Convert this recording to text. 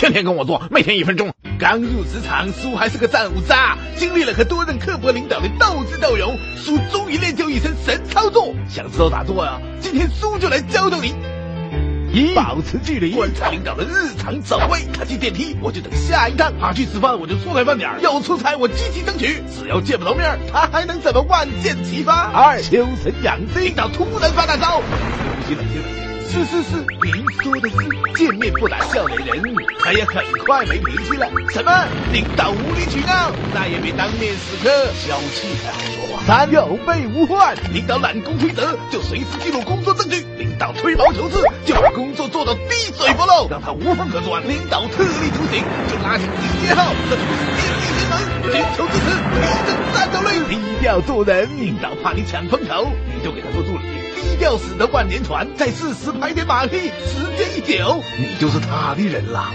天天跟我做，每天一分钟。刚入职场，苏还是个战五渣，经历了和多任刻薄领导的斗智斗勇，苏终于练就一身神操作。想知道咋做啊？今天苏就来教教你。一、保持距离，观察领导的日常走位。他进电梯，我就等下一趟；他去吃饭，我就错开饭点；要出差，我积极争取。只要见不着面，他还能怎么万箭齐发？二、修神养性，领导突然发大招，冷静冷静冷静。是是是，您说的是见面不打笑脸人，他也很快没脾气了。什么？领导无理取闹，那也别当面死磕，消气才好说话。三有备无患，领导揽功推责，就随时记录工作证据；领导吹毛求疵，就把工作做到滴水不漏，让他无缝可钻。领导特立独行，就拉起警戒号，这就是电力联盟，寻求支持，提升战斗力，低调做人。领导怕你抢风头，就给他做助理。低调死的万年船，在适时拍点马屁，时间一久，你就是他的人了。